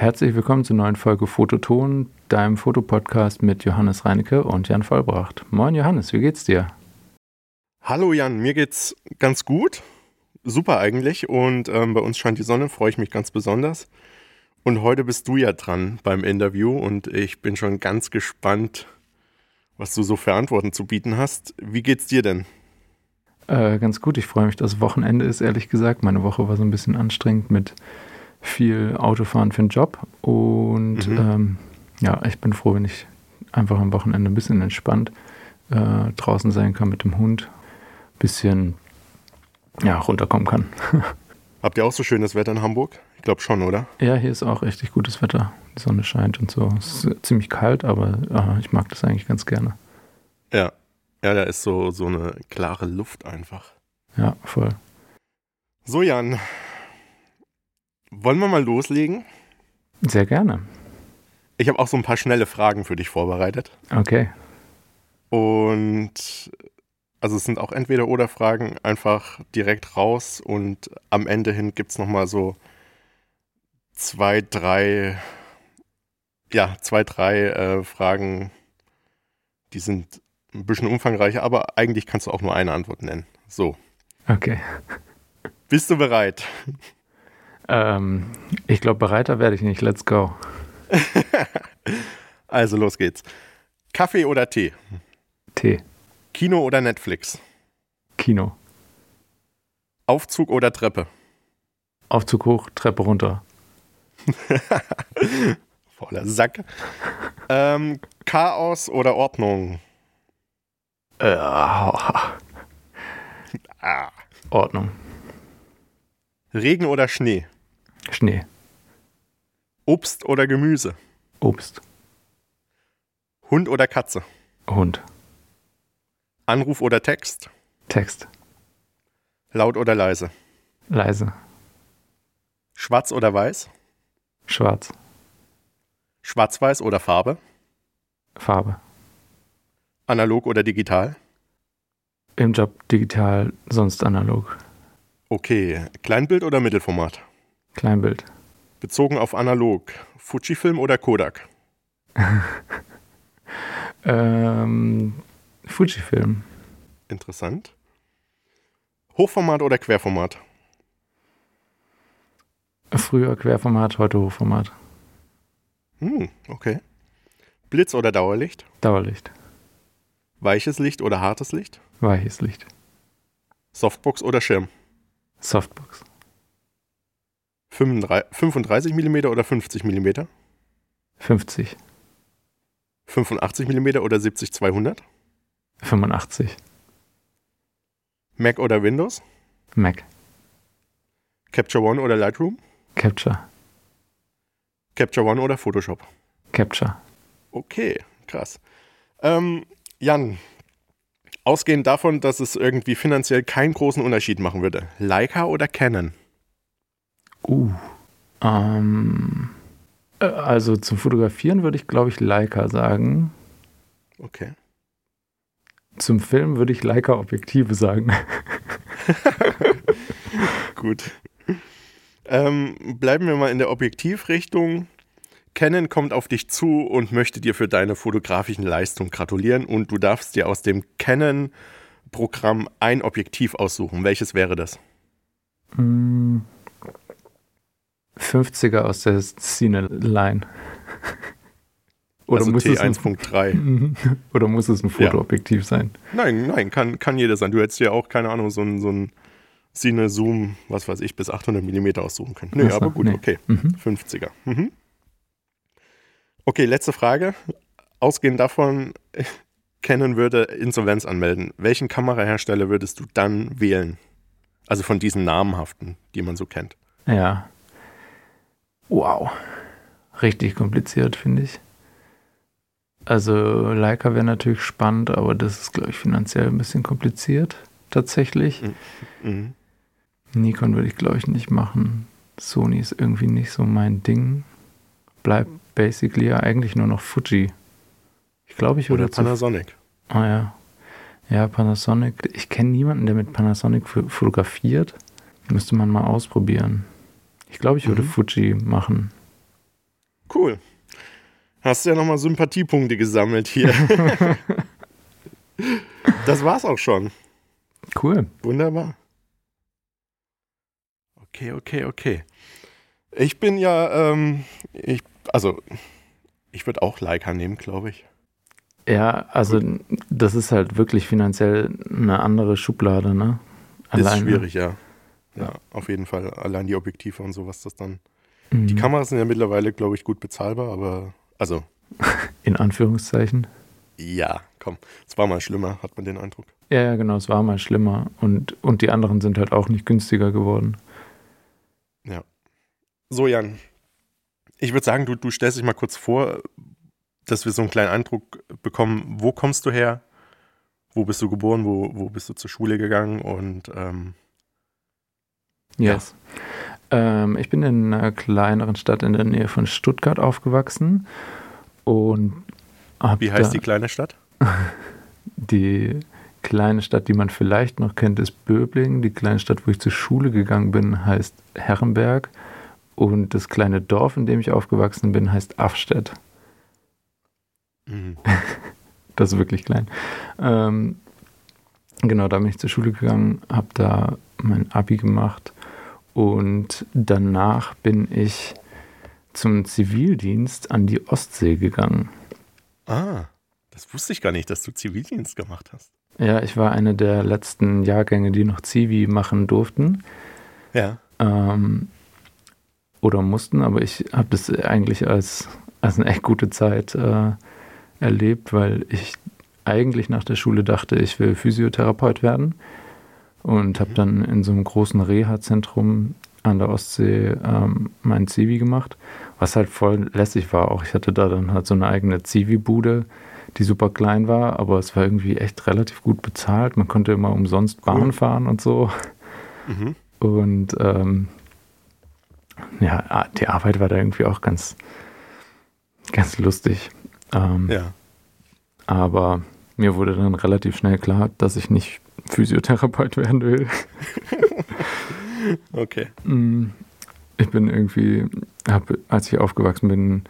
Herzlich willkommen zur neuen Folge Fototon, deinem Fotopodcast mit Johannes Reinecke und Jan Vollbracht. Moin Johannes, wie geht's dir? Hallo Jan, mir geht's ganz gut. Super eigentlich. Und ähm, bei uns scheint die Sonne, freue ich mich ganz besonders. Und heute bist du ja dran beim Interview und ich bin schon ganz gespannt, was du so für Antworten zu bieten hast. Wie geht's dir denn? Äh, ganz gut, ich freue mich, dass Wochenende ist, ehrlich gesagt. Meine Woche war so ein bisschen anstrengend mit viel Autofahren für den Job. Und mhm. ähm, ja, ich bin froh, wenn ich einfach am Wochenende ein bisschen entspannt äh, draußen sein kann mit dem Hund. Bisschen ja, runterkommen kann. Habt ihr auch so schönes Wetter in Hamburg? Ich glaube schon, oder? Ja, hier ist auch richtig gutes Wetter. Die Sonne scheint und so. Es ist ziemlich kalt, aber äh, ich mag das eigentlich ganz gerne. Ja. Ja, da ist so, so eine klare Luft einfach. Ja, voll. So, Jan, wollen wir mal loslegen? Sehr gerne. Ich habe auch so ein paar schnelle Fragen für dich vorbereitet. Okay. Und also es sind auch entweder oder Fragen einfach direkt raus und am Ende hin gibt es nochmal so zwei, drei, ja, zwei, drei äh, Fragen, die sind ein bisschen umfangreicher, aber eigentlich kannst du auch nur eine Antwort nennen. So. Okay. Bist du bereit? Ähm, ich glaube, bereiter werde ich nicht. Let's go. also los geht's. Kaffee oder Tee? Tee. Kino oder Netflix? Kino. Aufzug oder Treppe? Aufzug hoch, Treppe runter. Voller Sack. ähm, Chaos oder Ordnung? Äh, ah. Ordnung. Regen oder Schnee? Schnee. Obst oder Gemüse? Obst. Hund oder Katze? Hund. Anruf oder Text? Text. Laut oder leise? Leise. Schwarz oder weiß? Schwarz. Schwarz-weiß oder Farbe? Farbe. Analog oder digital? Im Job digital, sonst analog. Okay, Kleinbild oder Mittelformat? Kleinbild. Bezogen auf analog, Fujifilm oder Kodak? ähm, Fujifilm. Interessant. Hochformat oder Querformat? Früher Querformat, heute Hochformat. Hm, okay. Blitz oder Dauerlicht? Dauerlicht. Weiches Licht oder hartes Licht? Weiches Licht. Softbox oder Schirm? Softbox. 35 mm oder 50 mm? 50. 85 mm oder 70-200? 85. Mac oder Windows? Mac. Capture One oder Lightroom? Capture. Capture One oder Photoshop? Capture. Okay, krass. Ähm, Jan, ausgehend davon, dass es irgendwie finanziell keinen großen Unterschied machen würde, Leica oder Canon? Uh, ähm, äh, also zum Fotografieren würde ich, glaube ich, Leica sagen. Okay. Zum Film würde ich Leica-Objektive sagen. Gut. Ähm, bleiben wir mal in der Objektivrichtung. Canon kommt auf dich zu und möchte dir für deine fotografischen Leistungen gratulieren und du darfst dir aus dem Canon-Programm ein Objektiv aussuchen. Welches wäre das? 50er hm. aus der Cine Line. Oder also muss T1.3. Oder muss es ein Fotoobjektiv ja. sein? Nein, nein, kann, kann jeder sein. Du hättest ja auch, keine Ahnung, so ein, so ein Cine Zoom, was weiß ich, bis 800 mm aussuchen können. Nee, aber gut, nee. okay. Mhm. 50er. Mhm. Okay, letzte Frage. Ausgehend davon, Canon würde Insolvenz anmelden. Welchen Kamerahersteller würdest du dann wählen? Also von diesen namhaften, die man so kennt. Ja. Wow. Richtig kompliziert, finde ich. Also Leica wäre natürlich spannend, aber das ist, glaube ich, finanziell ein bisschen kompliziert, tatsächlich. Mhm. mhm. Nikon würde ich, glaube ich, nicht machen. Sony ist irgendwie nicht so mein Ding. Bleibt basically ja eigentlich nur noch Fuji. Ich glaube, ich würde. Oder Panasonic. Ah ja. Ja, Panasonic. Ich kenne niemanden, der mit Panasonic fotografiert. Müsste man mal ausprobieren. Ich glaube, ich würde mhm. Fuji machen. Cool. Hast du ja nochmal Sympathiepunkte gesammelt hier. das war's auch schon. Cool. Wunderbar. Okay, okay, okay. Ich bin ja, ähm, ich, also, ich würde auch Leica nehmen, glaube ich. Ja, also das ist halt wirklich finanziell eine andere Schublade, ne? Alleine. Ist schwierig, ja. Ja, auf jeden Fall. Allein die Objektive und sowas, das dann. Mhm. Die Kameras sind ja mittlerweile, glaube ich, gut bezahlbar, aber also. In Anführungszeichen. Ja, komm. Es war mal schlimmer, hat man den Eindruck. Ja, ja, genau, es war mal schlimmer. Und, und die anderen sind halt auch nicht günstiger geworden. Ja. So, Jan. Ich würde sagen, du, du stellst dich mal kurz vor, dass wir so einen kleinen Eindruck bekommen, wo kommst du her? Wo bist du geboren? Wo, wo bist du zur Schule gegangen? Und ähm, yes. Ja. Ähm, ich bin in einer kleineren Stadt in der Nähe von Stuttgart aufgewachsen. Und Wie heißt die kleine Stadt? die kleine Stadt, die man vielleicht noch kennt, ist Böbling. Die kleine Stadt, wo ich zur Schule gegangen bin, heißt Herrenberg. Und das kleine Dorf, in dem ich aufgewachsen bin, heißt Afstedt. Mhm. das ist wirklich klein. Ähm, genau, da bin ich zur Schule gegangen, habe da mein Abi gemacht und danach bin ich zum Zivildienst an die Ostsee gegangen. Ah, das wusste ich gar nicht, dass du Zivildienst gemacht hast. Ja, ich war eine der letzten Jahrgänge, die noch Zivi machen durften. Ja. Ähm, oder mussten, aber ich habe das eigentlich als, als eine echt gute Zeit äh, erlebt, weil ich eigentlich nach der Schule dachte, ich will Physiotherapeut werden und habe dann in so einem großen Reha-Zentrum an der Ostsee ähm, mein Zivi gemacht, was halt voll lässig war. Auch ich hatte da dann halt so eine eigene Zivi-Bude, die super klein war, aber es war irgendwie echt relativ gut bezahlt. Man konnte immer umsonst Bahn cool. fahren und so. Mhm. Und ähm, ja, die Arbeit war da irgendwie auch ganz, ganz lustig. Ähm, ja. Aber mir wurde dann relativ schnell klar, dass ich nicht Physiotherapeut werden will. okay. Mm, ich bin irgendwie, hab, als ich aufgewachsen bin,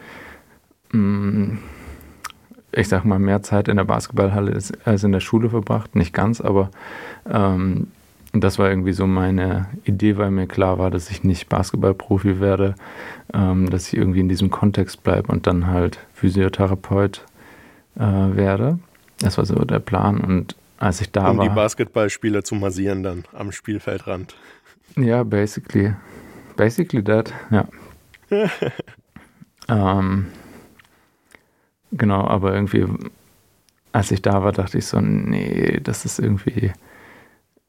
mm, ich sag mal, mehr Zeit in der Basketballhalle als in der Schule verbracht. Nicht ganz, aber ähm, das war irgendwie so meine Idee, weil mir klar war, dass ich nicht Basketballprofi werde, ähm, dass ich irgendwie in diesem Kontext bleibe und dann halt Physiotherapeut äh, werde. Das war so der Plan. Und als ich da um war. Um die Basketballspieler zu massieren dann am Spielfeldrand. Ja, basically. Basically that, ja. ähm, genau, aber irgendwie, als ich da war, dachte ich so, nee, das ist irgendwie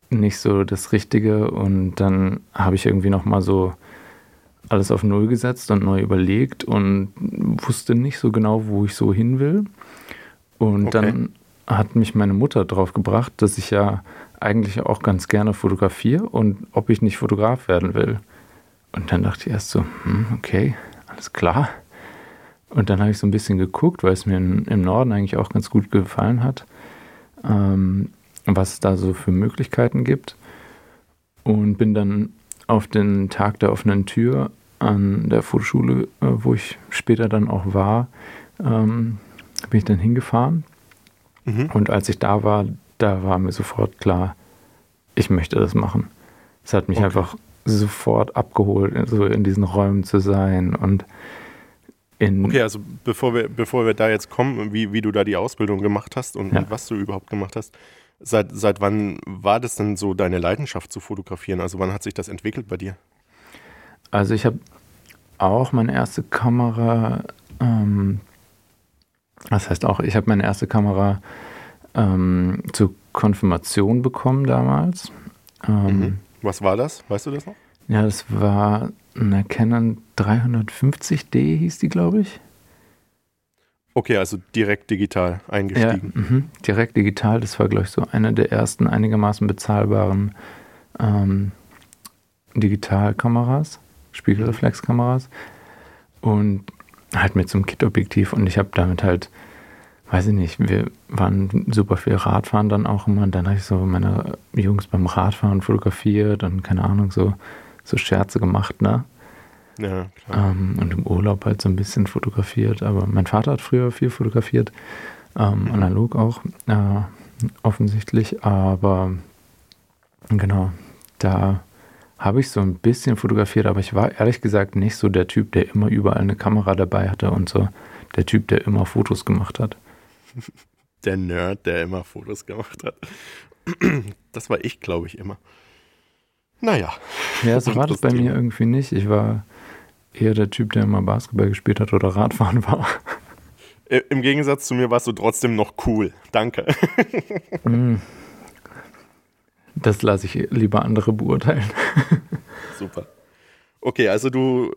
nicht so das Richtige. Und dann habe ich irgendwie nochmal so alles auf Null gesetzt und neu überlegt und wusste nicht so genau, wo ich so hin will. Und okay. dann hat mich meine Mutter drauf gebracht, dass ich ja eigentlich auch ganz gerne fotografiere und ob ich nicht Fotograf werden will. Und dann dachte ich erst so, hm, okay, alles klar. Und dann habe ich so ein bisschen geguckt, weil es mir im Norden eigentlich auch ganz gut gefallen hat, ähm, was es da so für Möglichkeiten gibt. Und bin dann auf den Tag der offenen Tür an der Fotoschule, äh, wo ich später dann auch war, ähm, bin ich dann hingefahren. Mhm. Und als ich da war, da war mir sofort klar, ich möchte das machen. Es hat mich okay. einfach sofort abgeholt, so in diesen Räumen zu sein und in okay, also bevor wir, bevor wir da jetzt kommen, wie, wie du da die Ausbildung gemacht hast und, ja. und was du überhaupt gemacht hast, seit, seit wann war das denn so deine Leidenschaft zu fotografieren? Also wann hat sich das entwickelt bei dir? Also ich habe auch meine erste Kamera, ähm, das heißt auch, ich habe meine erste Kamera ähm, zur Konfirmation bekommen damals. Ähm, mhm. Was war das? Weißt du das noch? Ja, das war eine Canon 350D, hieß die, glaube ich. Okay, also direkt digital eingestiegen. Ja, mh, direkt digital, das war, glaube ich, so eine der ersten einigermaßen bezahlbaren ähm, Digitalkameras, Spiegelreflexkameras. Und halt mit so einem Kit-Objektiv und ich habe damit halt weiß ich nicht, wir waren super viel Radfahren dann auch immer und dann habe ich so meine Jungs beim Radfahren fotografiert und keine Ahnung, so, so Scherze gemacht, ne? Ja, klar. Ähm, und im Urlaub halt so ein bisschen fotografiert. Aber mein Vater hat früher viel fotografiert, ähm, mhm. analog auch, äh, offensichtlich. Aber genau, da habe ich so ein bisschen fotografiert, aber ich war ehrlich gesagt nicht so der Typ, der immer überall eine Kamera dabei hatte und so der Typ, der immer Fotos gemacht hat. Der Nerd, der immer Fotos gemacht hat. Das war ich, glaube ich, immer. Naja. Ja, so war das bei mir irgendwie nicht. Ich war eher der Typ, der immer Basketball gespielt hat oder Radfahren war. Im Gegensatz zu mir warst du trotzdem noch cool. Danke. Mm. Das lasse ich lieber andere beurteilen. Super. Okay, also du,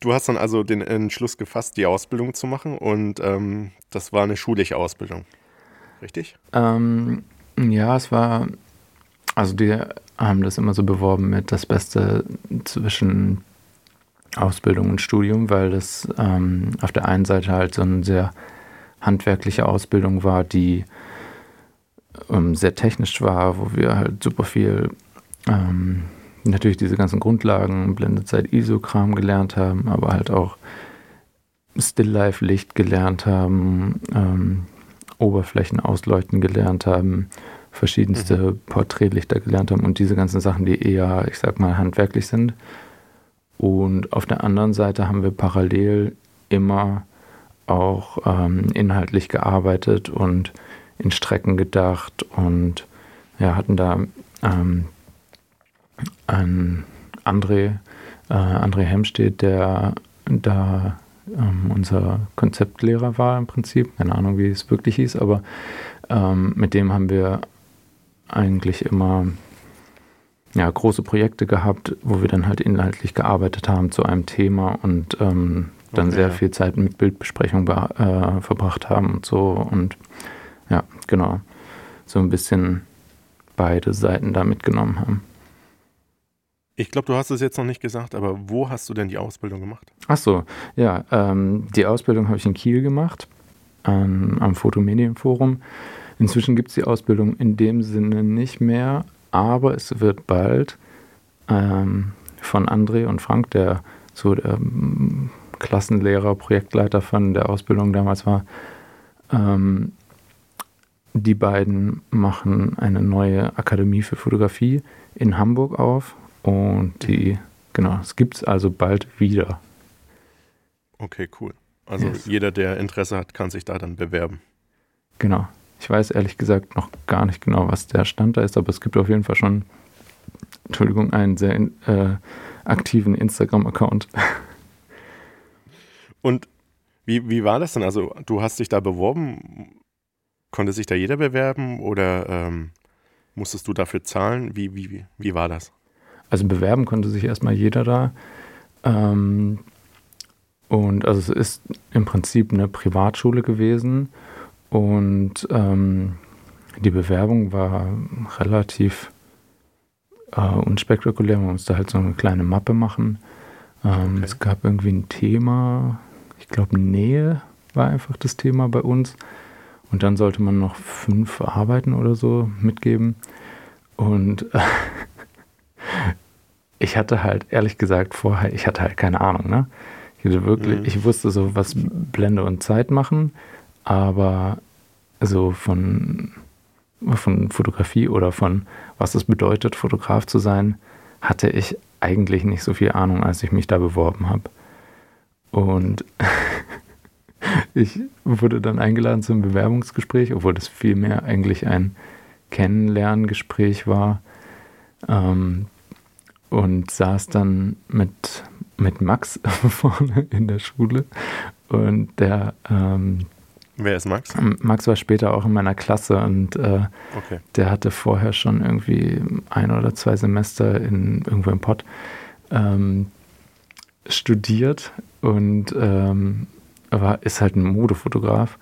du hast dann also den Entschluss gefasst, die Ausbildung zu machen und ähm, das war eine schulische Ausbildung. Richtig? Ähm, ja, es war, also die haben das immer so beworben mit das Beste zwischen Ausbildung und Studium, weil das ähm, auf der einen Seite halt so eine sehr handwerkliche Ausbildung war, die ähm, sehr technisch war, wo wir halt super viel ähm, natürlich diese ganzen Grundlagen, Blendezeit, ISO-Kram gelernt haben, aber halt auch Still-Life-Licht gelernt haben, ähm, Oberflächen ausleuchten gelernt haben, verschiedenste mhm. Porträtlichter gelernt haben und diese ganzen Sachen, die eher, ich sag mal, handwerklich sind. Und auf der anderen Seite haben wir parallel immer auch ähm, inhaltlich gearbeitet und in Strecken gedacht und ja, hatten da ähm, einen André, äh, André Hemstedt, der da ähm, unser Konzeptlehrer war im Prinzip. Keine Ahnung, wie es wirklich hieß, aber ähm, mit dem haben wir eigentlich immer ja, große Projekte gehabt, wo wir dann halt inhaltlich gearbeitet haben zu einem Thema und ähm, dann okay, sehr viel Zeit mit Bildbesprechung äh, verbracht haben und so und genau. So ein bisschen beide Seiten da mitgenommen haben. Ich glaube, du hast es jetzt noch nicht gesagt, aber wo hast du denn die Ausbildung gemacht? Ach so, ja, ähm, die Ausbildung habe ich in Kiel gemacht, ähm, am Fotomedienforum. Inzwischen gibt es die Ausbildung in dem Sinne nicht mehr, aber es wird bald ähm, von André und Frank, der so der ähm, Klassenlehrer, Projektleiter von der Ausbildung damals war, ähm, die beiden machen eine neue Akademie für Fotografie in Hamburg auf und die, genau, es gibt es also bald wieder. Okay, cool. Also yes. jeder, der Interesse hat, kann sich da dann bewerben. Genau. Ich weiß ehrlich gesagt noch gar nicht genau, was der Stand da ist, aber es gibt auf jeden Fall schon, Entschuldigung, einen sehr äh, aktiven Instagram-Account. Und wie, wie war das denn? Also du hast dich da beworben Konnte sich da jeder bewerben oder ähm, musstest du dafür zahlen? Wie, wie, wie war das? Also bewerben konnte sich erstmal jeder da. Ähm, und also es ist im Prinzip eine Privatschule gewesen und ähm, die Bewerbung war relativ äh, unspektakulär. Man musste halt so eine kleine Mappe machen. Ähm, okay. Es gab irgendwie ein Thema, ich glaube Nähe war einfach das Thema bei uns. Und dann sollte man noch fünf Arbeiten oder so mitgeben. Und äh, ich hatte halt, ehrlich gesagt, vorher, ich hatte halt keine Ahnung, ne? Ich hatte wirklich, mhm. ich wusste so, was Blende und Zeit machen, aber so von, von Fotografie oder von was es bedeutet, Fotograf zu sein, hatte ich eigentlich nicht so viel Ahnung, als ich mich da beworben habe. Und ich wurde dann eingeladen zum Bewerbungsgespräch, obwohl das vielmehr eigentlich ein Kennenlerngespräch war. Ähm, und saß dann mit, mit Max vorne in der Schule. Und der. Ähm, Wer ist Max? Max war später auch in meiner Klasse und äh, okay. der hatte vorher schon irgendwie ein oder zwei Semester in, irgendwo im Pott ähm, studiert und ähm, war, ist halt ein Modefotograf.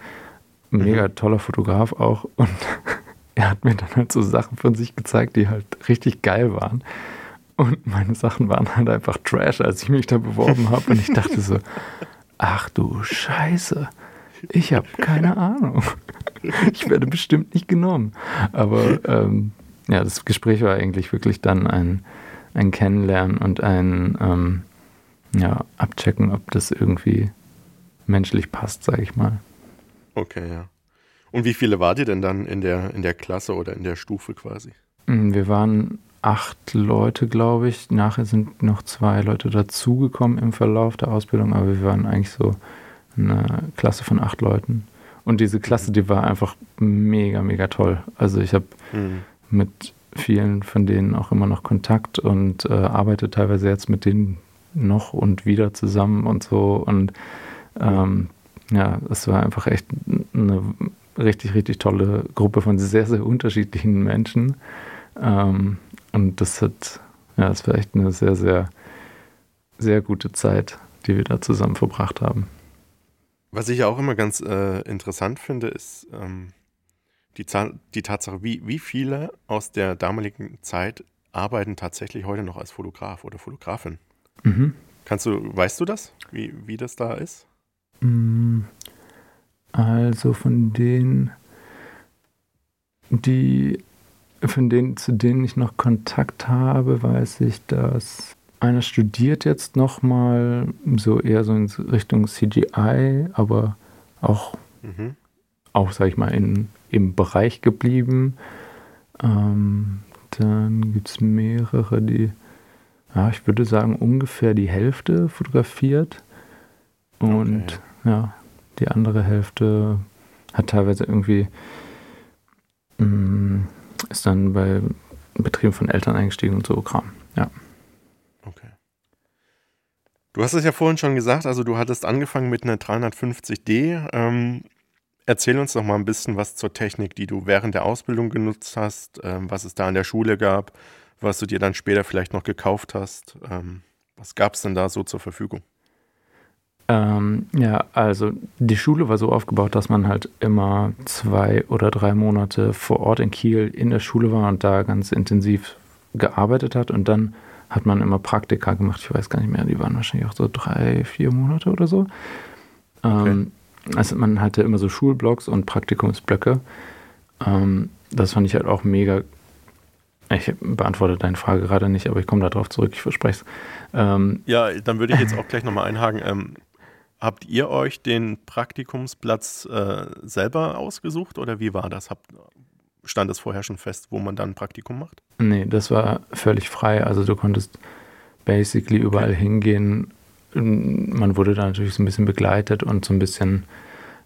Mega mhm. toller Fotograf auch. Und er hat mir dann halt so Sachen von sich gezeigt, die halt richtig geil waren. Und meine Sachen waren halt einfach Trash, als ich mich da beworben habe. Und ich dachte so, ach du Scheiße, ich habe keine Ahnung. Ich werde bestimmt nicht genommen. Aber ähm, ja, das Gespräch war eigentlich wirklich dann ein, ein Kennenlernen und ein, ähm, ja, abchecken, ob das irgendwie menschlich passt, sage ich mal. Okay, ja. Und wie viele wart ihr denn dann in der, in der Klasse oder in der Stufe quasi? Mm, wir waren acht Leute, glaube ich. Nachher sind noch zwei Leute dazugekommen im Verlauf der Ausbildung, aber wir waren eigentlich so eine Klasse von acht Leuten. Und diese Klasse, die war einfach mega, mega toll. Also ich habe mhm. mit vielen von denen auch immer noch Kontakt und äh, arbeite teilweise jetzt mit denen noch und wieder zusammen und so. Und ähm, ja, es war einfach echt eine richtig, richtig tolle Gruppe von sehr, sehr unterschiedlichen Menschen. Ähm, und das hat, ja, das war echt eine sehr, sehr, sehr gute Zeit, die wir da zusammen verbracht haben. Was ich auch immer ganz äh, interessant finde, ist ähm, die, die Tatsache, wie, wie viele aus der damaligen Zeit arbeiten tatsächlich heute noch als Fotograf oder Fotografin. Mhm. Kannst du, weißt du das, wie, wie das da ist? Mm, also von denen, die von denen, zu denen ich noch Kontakt habe, weiß ich, dass einer studiert jetzt nochmal so eher so in Richtung CGI, aber auch, mhm. auch sag ich mal, in, im Bereich geblieben. Ähm, dann gibt es mehrere, die, ja, ich würde sagen, ungefähr die Hälfte fotografiert. Und okay. Ja, die andere Hälfte hat teilweise irgendwie mh, mm, ist dann bei Betrieben von Eltern eingestiegen und so Kram. Ja. Okay. Du hast es ja vorhin schon gesagt, also du hattest angefangen mit einer 350D. Ähm, erzähl uns doch mal ein bisschen was zur Technik, die du während der Ausbildung genutzt hast, ähm, was es da in der Schule gab, was du dir dann später vielleicht noch gekauft hast. Ähm, was gab es denn da so zur Verfügung? Ähm, ja, also die Schule war so aufgebaut, dass man halt immer zwei oder drei Monate vor Ort in Kiel in der Schule war und da ganz intensiv gearbeitet hat und dann hat man immer Praktika gemacht. Ich weiß gar nicht mehr, die waren wahrscheinlich auch so drei, vier Monate oder so. Okay. Ähm, also man hatte immer so Schulblocks und Praktikumsblöcke. Ähm, das fand ich halt auch mega. Ich beantworte deine Frage gerade nicht, aber ich komme darauf zurück, ich verspreche es. Ähm, ja, dann würde ich jetzt auch gleich nochmal einhaken. Ähm, Habt ihr euch den Praktikumsplatz äh, selber ausgesucht oder wie war das? Habt, stand es vorher schon fest, wo man dann ein Praktikum macht? Nee, das war völlig frei. Also du konntest basically überall okay. hingehen. Man wurde da natürlich so ein bisschen begleitet und so ein bisschen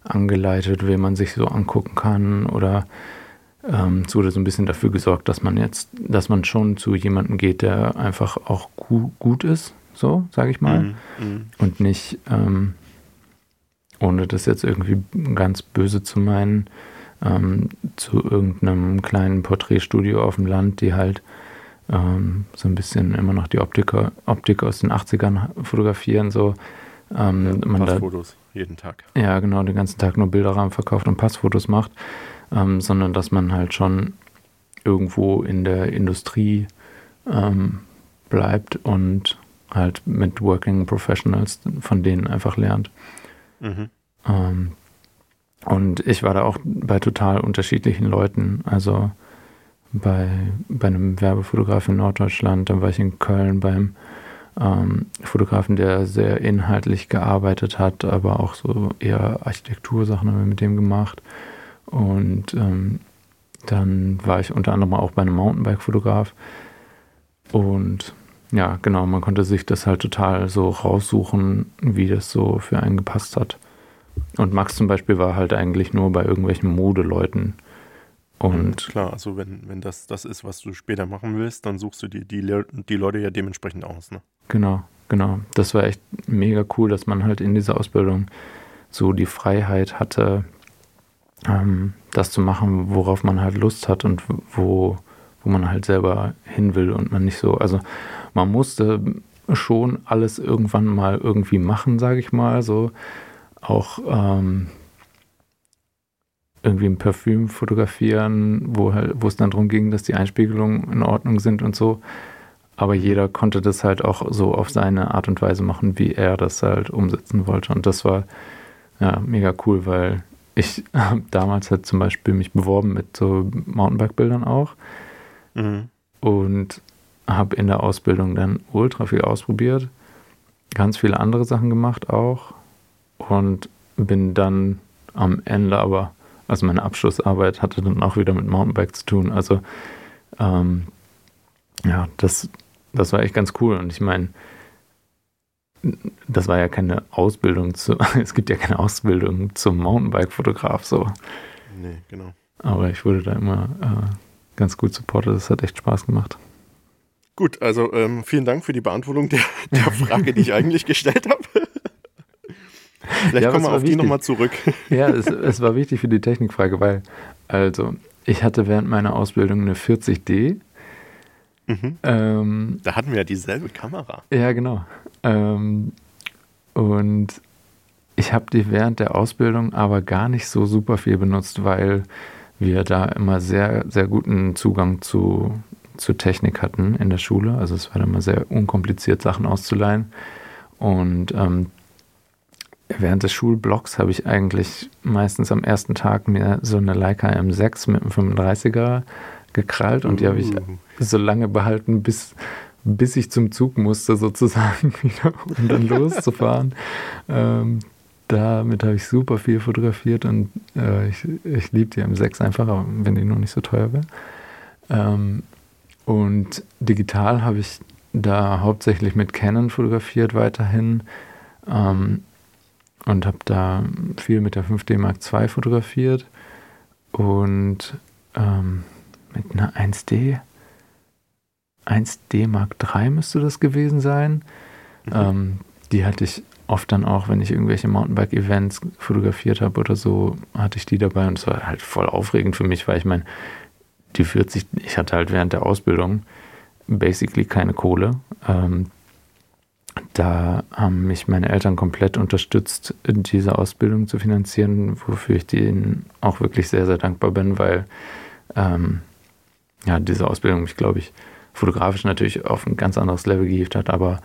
angeleitet, wie man sich so angucken kann oder ähm, es wurde so ein bisschen dafür gesorgt, dass man jetzt, dass man schon zu jemandem geht, der einfach auch gu gut ist, so sage ich mal, mm, mm. und nicht ähm, ohne das jetzt irgendwie ganz böse zu meinen, ähm, zu irgendeinem kleinen Porträtstudio auf dem Land, die halt ähm, so ein bisschen immer noch die Optiker, Optik aus den 80ern fotografieren. So, ähm, ja, man Passfotos da, jeden Tag. Ja, genau, den ganzen Tag nur Bilderrahmen verkauft und Passfotos macht, ähm, sondern dass man halt schon irgendwo in der Industrie ähm, bleibt und halt mit Working Professionals von denen einfach lernt. Mhm. Ähm, und ich war da auch bei total unterschiedlichen Leuten. Also bei, bei einem Werbefotograf in Norddeutschland, dann war ich in Köln beim ähm, Fotografen, der sehr inhaltlich gearbeitet hat, aber auch so eher Architektursachen haben wir mit dem gemacht. Und ähm, dann war ich unter anderem auch bei einem Mountainbike-Fotograf. Und ja, genau, man konnte sich das halt total so raussuchen, wie das so für einen gepasst hat. Und Max zum Beispiel war halt eigentlich nur bei irgendwelchen Modeleuten. Und ja, klar, also wenn, wenn das das ist, was du später machen willst, dann suchst du dir die, die, die Leute ja dementsprechend aus. Ne? Genau, genau. Das war echt mega cool, dass man halt in dieser Ausbildung so die Freiheit hatte, ähm, das zu machen, worauf man halt Lust hat und wo, wo man halt selber hin will und man nicht so, also man musste schon alles irgendwann mal irgendwie machen, sage ich mal. So auch ähm, irgendwie ein Parfüm fotografieren, wo, halt, wo es dann darum ging, dass die Einspiegelungen in Ordnung sind und so. Aber jeder konnte das halt auch so auf seine Art und Weise machen, wie er das halt umsetzen wollte. Und das war ja mega cool, weil ich habe damals halt zum Beispiel mich beworben mit so Mountainbike-Bildern auch. Mhm. Und habe in der Ausbildung dann ultra viel ausprobiert. ganz viele andere Sachen gemacht auch und bin dann am Ende aber, also meine Abschlussarbeit hatte dann auch wieder mit Mountainbike zu tun. Also ähm, ja, das, das war echt ganz cool. Und ich meine, das war ja keine Ausbildung zu, es gibt ja keine Ausbildung zum Mountainbike-Fotograf so. Nee, genau. Aber ich wurde da immer äh, ganz gut supportet. Das hat echt Spaß gemacht. Gut, also ähm, vielen Dank für die Beantwortung der, der Frage, die ich eigentlich gestellt habe. Vielleicht ja, kommen wir auf wichtig. die nochmal zurück. Ja, es, es war wichtig für die Technikfrage, weil, also, ich hatte während meiner Ausbildung eine 40D. Mhm. Ähm, da hatten wir ja dieselbe Kamera. Ja, genau. Ähm, und ich habe die während der Ausbildung aber gar nicht so super viel benutzt, weil wir da immer sehr, sehr guten Zugang zu, zu Technik hatten in der Schule. Also es war immer sehr unkompliziert, Sachen auszuleihen. Und ähm, während des Schulblocks habe ich eigentlich meistens am ersten Tag mir so eine Leica M6 mit einem 35er gekrallt und die habe ich uh. so lange behalten, bis, bis ich zum Zug musste, sozusagen wieder, um dann loszufahren. ähm, damit habe ich super viel fotografiert und äh, ich, ich liebe die M6 einfach, wenn die noch nicht so teuer wäre. Ähm, und digital habe ich da hauptsächlich mit Canon fotografiert weiterhin ähm, und habe da viel mit der 5D Mark II fotografiert und ähm, mit einer 1D 1D Mark III müsste das gewesen sein. Mhm. Ähm, die hatte ich oft dann auch, wenn ich irgendwelche Mountainbike-Events fotografiert habe oder so, hatte ich die dabei und es war halt voll aufregend für mich, weil ich meine, die 40, ich hatte halt während der Ausbildung basically keine Kohle. Ähm, da haben mich meine Eltern komplett unterstützt, diese Ausbildung zu finanzieren, wofür ich denen auch wirklich sehr, sehr dankbar bin, weil ähm, ja, diese Ausbildung mich, glaube ich, fotografisch natürlich auf ein ganz anderes Level gehievt hat, aber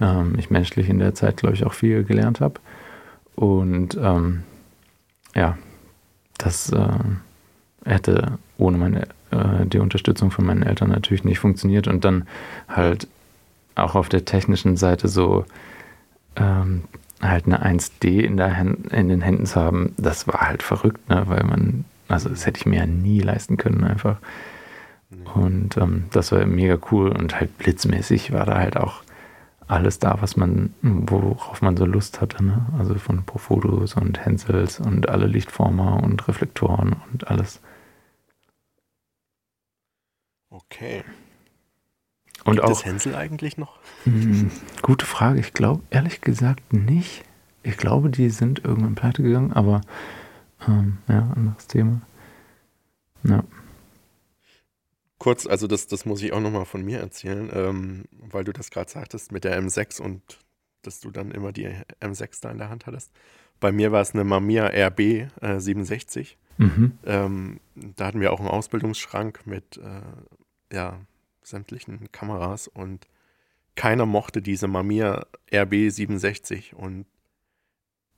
ähm, ich menschlich in der Zeit, glaube ich, auch viel gelernt habe. Und ähm, ja, das äh, hätte ohne meine, äh, die Unterstützung von meinen Eltern natürlich nicht funktioniert. Und dann halt auch auf der technischen Seite so ähm, halt eine 1D in, der Hand, in den Händen zu haben, das war halt verrückt, ne? weil man, also das hätte ich mir ja nie leisten können einfach. Und ähm, das war mega cool und halt blitzmäßig war da halt auch alles da, was man, worauf man so Lust hatte. Ne? Also von Profotos und Hensels und alle Lichtformer und Reflektoren und alles. Okay. Und Gibt auch. es Hänsel eigentlich noch? Mh, hm, gute Frage. Ich glaube ehrlich gesagt nicht. Ich glaube, die sind irgendwann pleite gegangen, aber ähm, ja, anderes Thema. Ja kurz, also das, das muss ich auch nochmal von mir erzählen, ähm, weil du das gerade sagtest mit der M6 und dass du dann immer die M6 da in der Hand hattest. Bei mir war es eine Mamiya RB äh, 67. Mhm. Ähm, da hatten wir auch einen Ausbildungsschrank mit äh, ja, sämtlichen Kameras und keiner mochte diese Mamiya RB 67 und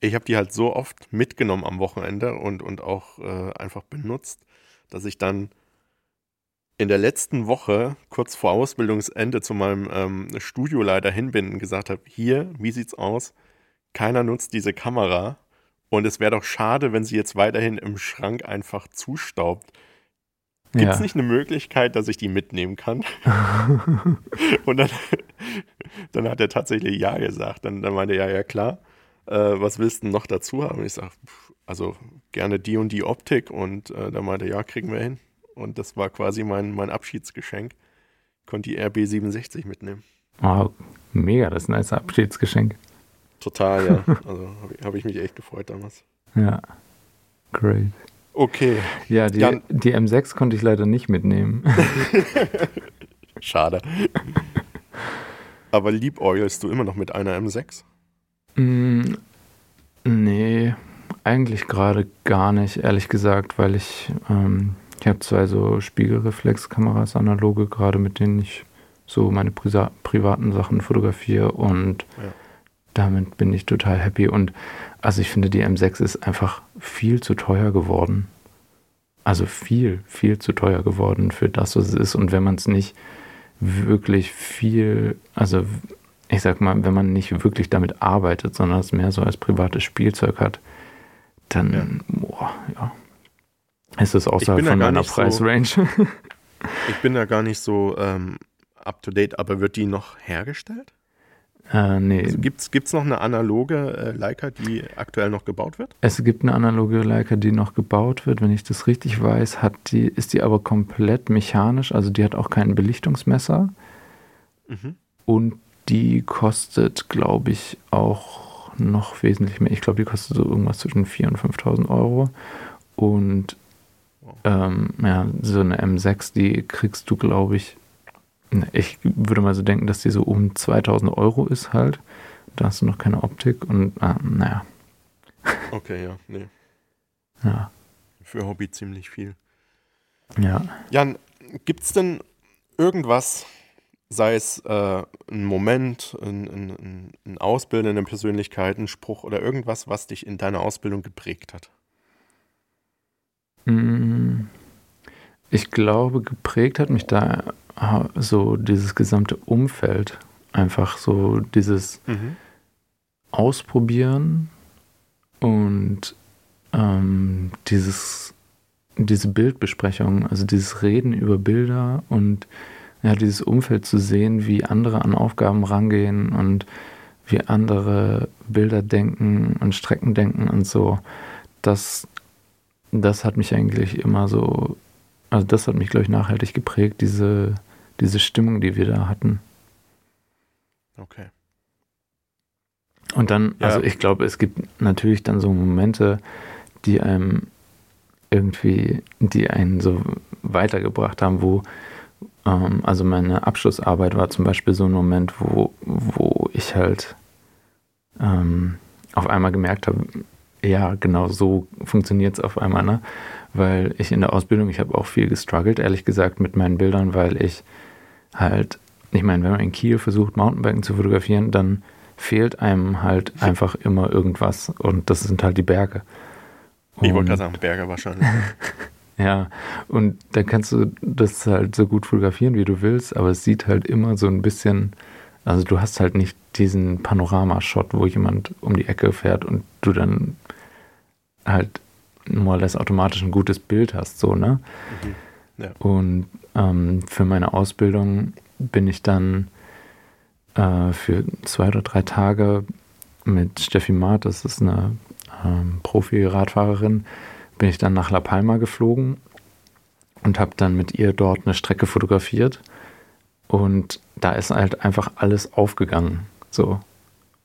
ich habe die halt so oft mitgenommen am Wochenende und, und auch äh, einfach benutzt, dass ich dann in der letzten Woche, kurz vor Ausbildungsende, zu meinem ähm, Studioleiter hin bin und gesagt habe: Hier, wie sieht's aus? Keiner nutzt diese Kamera. Und es wäre doch schade, wenn sie jetzt weiterhin im Schrank einfach zustaubt. Gibt es ja. nicht eine Möglichkeit, dass ich die mitnehmen kann? und dann, dann hat er tatsächlich Ja gesagt. Dann, dann meinte er, ja, ja, klar. Äh, was willst du noch dazu haben? Ich sage, also gerne die und die Optik. Und äh, dann meinte er, ja, kriegen wir hin. Und das war quasi mein, mein Abschiedsgeschenk. Konnte die RB67 mitnehmen. Oh, mega, das ist ein nice Abschiedsgeschenk. Total, ja. Also habe hab ich mich echt gefreut damals. Ja, great. Okay. Ja, die, Jan die M6 konnte ich leider nicht mitnehmen. Schade. Aber liebäugelst du immer noch mit einer M6? Mm, nee, eigentlich gerade gar nicht, ehrlich gesagt, weil ich ähm, ich habe zwei so Spiegelreflexkameras, analoge, gerade mit denen ich so meine Pri privaten Sachen fotografiere und ja. damit bin ich total happy. Und also ich finde, die M6 ist einfach viel zu teuer geworden. Also viel, viel zu teuer geworden für das, was es ist. Und wenn man es nicht wirklich viel, also ich sag mal, wenn man nicht wirklich damit arbeitet, sondern es mehr so als privates Spielzeug hat, dann, ja. boah, ja. Ist es außerhalb von meiner Preisrange. So, ich bin da gar nicht so ähm, up to date, aber wird die noch hergestellt? Äh, nee. Also Gibt es noch eine analoge äh, Leica, die aktuell noch gebaut wird? Es gibt eine analoge Leica, die noch gebaut wird. Wenn ich das richtig weiß, hat die, ist die aber komplett mechanisch. Also die hat auch kein Belichtungsmesser. Mhm. Und die kostet, glaube ich, auch noch wesentlich mehr. Ich glaube, die kostet so irgendwas zwischen 4.000 und 5.000 Euro. Und ähm, ja, so eine M6, die kriegst du, glaube ich, ich würde mal so denken, dass die so um 2000 Euro ist halt. Da hast du noch keine Optik und ah, naja. Okay, ja, nee. Ja. Für Hobby ziemlich viel. Ja. Jan, gibt es denn irgendwas, sei es äh, ein Moment, ein, ein, ein Ausbilden, eine Persönlichkeit, ein Spruch oder irgendwas, was dich in deiner Ausbildung geprägt hat? Mm, ich glaube, geprägt hat mich da so dieses gesamte Umfeld, einfach so dieses mhm. Ausprobieren und ähm, dieses, diese Bildbesprechung, also dieses Reden über Bilder und ja, dieses Umfeld zu sehen, wie andere an Aufgaben rangehen und wie andere Bilder denken und Strecken denken und so, das, das hat mich eigentlich immer so, also das hat mich, glaube ich, nachhaltig geprägt, diese, diese Stimmung, die wir da hatten. Okay. Und dann, ja. also ich glaube, es gibt natürlich dann so Momente, die einem irgendwie, die einen so weitergebracht haben, wo, ähm, also meine Abschlussarbeit war zum Beispiel so ein Moment, wo, wo ich halt ähm, auf einmal gemerkt habe, ja, genau so funktioniert es auf einmal, ne? Weil ich in der Ausbildung, ich habe auch viel gestruggelt, ehrlich gesagt, mit meinen Bildern, weil ich halt, ich meine, wenn man in Kiel versucht, Mountainbiken zu fotografieren, dann fehlt einem halt einfach immer irgendwas und das sind halt die Berge. Und ich wollte gerade sagen, Berge wahrscheinlich. ja, und dann kannst du das halt so gut fotografieren, wie du willst, aber es sieht halt immer so ein bisschen, also du hast halt nicht diesen Panoramashot, wo jemand um die Ecke fährt und du dann halt more or less automatisch ein gutes Bild hast, so, ne? Mhm. Ja. Und ähm, für meine Ausbildung bin ich dann äh, für zwei oder drei Tage mit Steffi Maat, das ist eine ähm, Profi-Radfahrerin, bin ich dann nach La Palma geflogen und habe dann mit ihr dort eine Strecke fotografiert. Und da ist halt einfach alles aufgegangen. So.